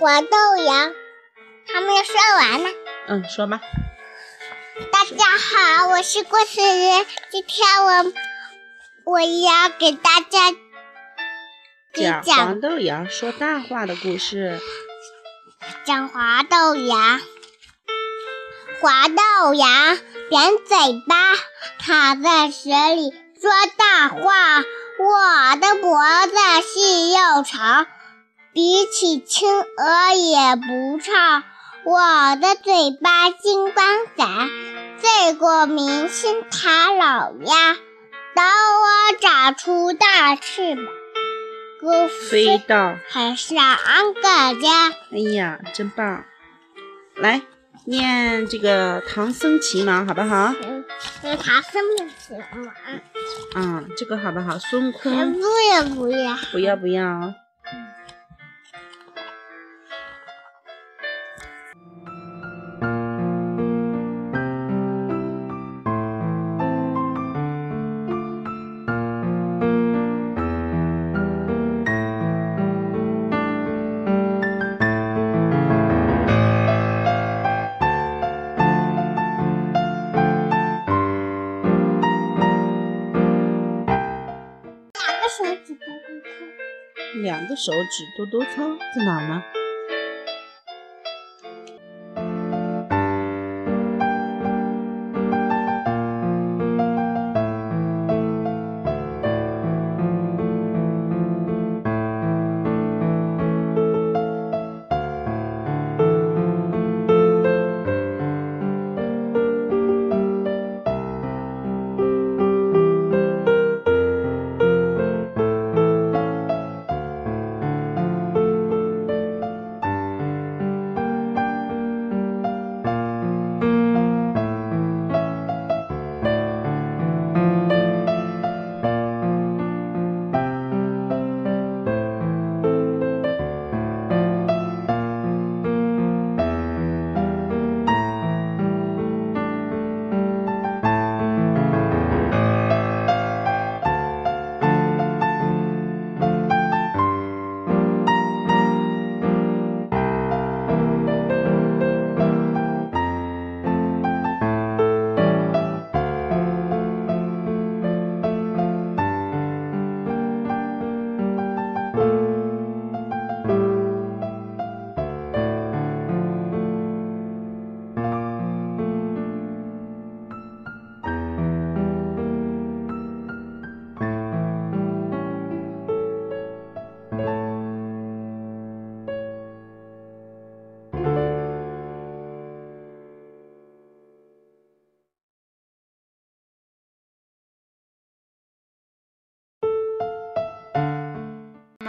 黄豆芽，还没有说完呢。嗯，说吧。大家好，我是故事人。今天我我要给大家讲讲黄豆芽说大话的故事。讲黄豆芽。黄豆芽扁嘴巴，躺在水里说大话。我的脖子细又长，比起青鹅也不差。我的嘴巴金光闪，赛过明星唐老鸭。等我长出大翅膀，可飞到海上安个家。哎呀，真棒！来念这个唐僧骑马，好不好？嗯，是唐僧的骑马。啊，这个好不好？孙悟哎空，不要不要。不要不要。两个手指多多操在哪呢？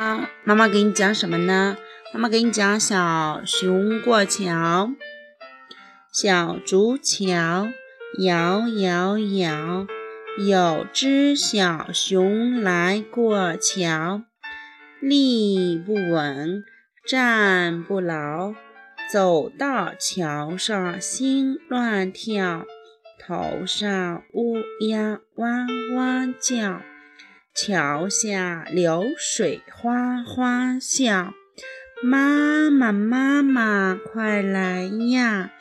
妈，妈妈给你讲什么呢？妈妈给你讲小熊过桥，小竹桥摇摇摇，有只小熊来过桥，立不稳，站不牢，走到桥上心乱跳，头上乌鸦哇哇叫。桥下流水哗哗笑，妈妈妈妈快来呀，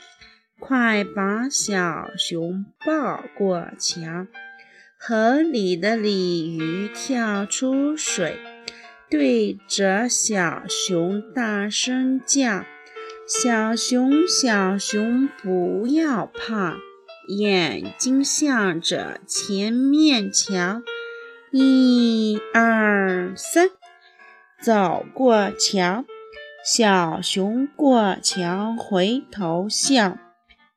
快把小熊抱过桥。河里的鲤鱼跳出水，对着小熊大声叫：“小熊，小熊不要怕，眼睛向着前面瞧。”一二三，走过桥，小熊过桥回头笑，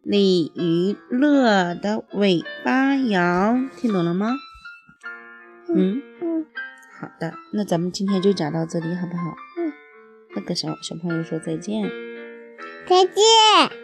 鲤鱼乐得尾巴摇，听懂了吗？嗯，嗯好的，那咱们今天就讲到这里，好不好？嗯，那个小小朋友说再见。再见。